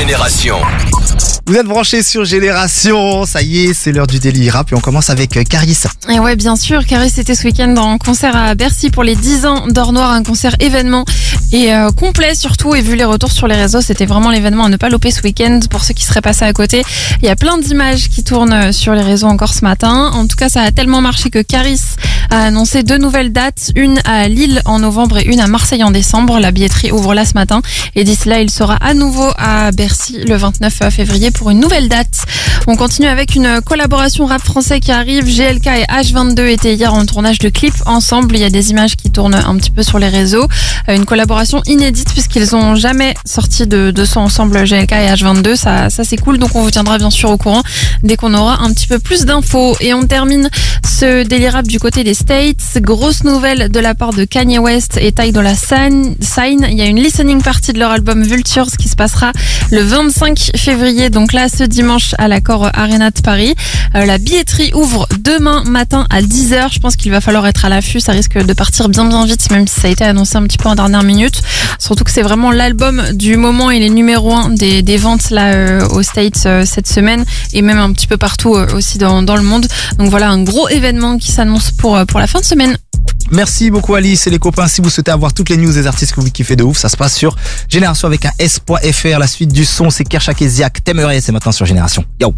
Génération. Vous êtes branchés sur Génération, ça y est, c'est l'heure du délire rap et on commence avec euh, Caris. Et ouais, bien sûr, Caris était ce week-end en concert à Bercy pour les 10 ans d'Or Noir, un concert événement et euh, complet surtout. Et vu les retours sur les réseaux, c'était vraiment l'événement à ne pas louper ce week-end pour ceux qui seraient passés à côté. Il y a plein d'images qui tournent euh, sur les réseaux encore ce matin. En tout cas, ça a tellement marché que Caris a annoncé deux nouvelles dates, une à Lille en novembre et une à Marseille en décembre. La billetterie ouvre là ce matin et d'ici là, il sera à nouveau à Bercy le 29 février pour une nouvelle date. On continue avec une collaboration rap français qui arrive. GLK et H22 étaient hier en tournage de clip ensemble. Il y a des images qui tournent un petit peu sur les réseaux. Euh, Une collaboration inédite puisqu'ils ont jamais sorti de, de son ensemble GLK et H22. Ça, ça c'est cool. Donc on vous tiendra bien sûr au courant dès qu'on aura un petit peu plus d'infos. Et on termine rap du côté des States. Grosse nouvelle de la part de Kanye West et Ty Dolla. Sign. Il y a une listening party de leur album Vultures qui se passera le 25 février. Donc là, ce dimanche à l'accord Arena de Paris. Euh, la billetterie ouvre demain matin à 10h. Je pense qu'il va falloir être à l'affût. Ça risque de partir bien bien vite, même si ça a été annoncé un petit peu en dernière minute. Surtout que c'est vraiment l'album du moment et les numéros 1 des, des ventes là euh, aux States euh, cette semaine et même un petit peu partout euh, aussi dans, dans le monde. Donc voilà un gros événement qui s'annonce pour, euh, pour la fin de semaine. Merci beaucoup Alice et les copains. Si vous souhaitez avoir toutes les news des artistes que vous kiffez de ouf, ça se passe sur Génération avec un S.fr. La suite du son, c'est Kershak et Ziak. T'aimerais, c'est maintenant sur Génération. Yo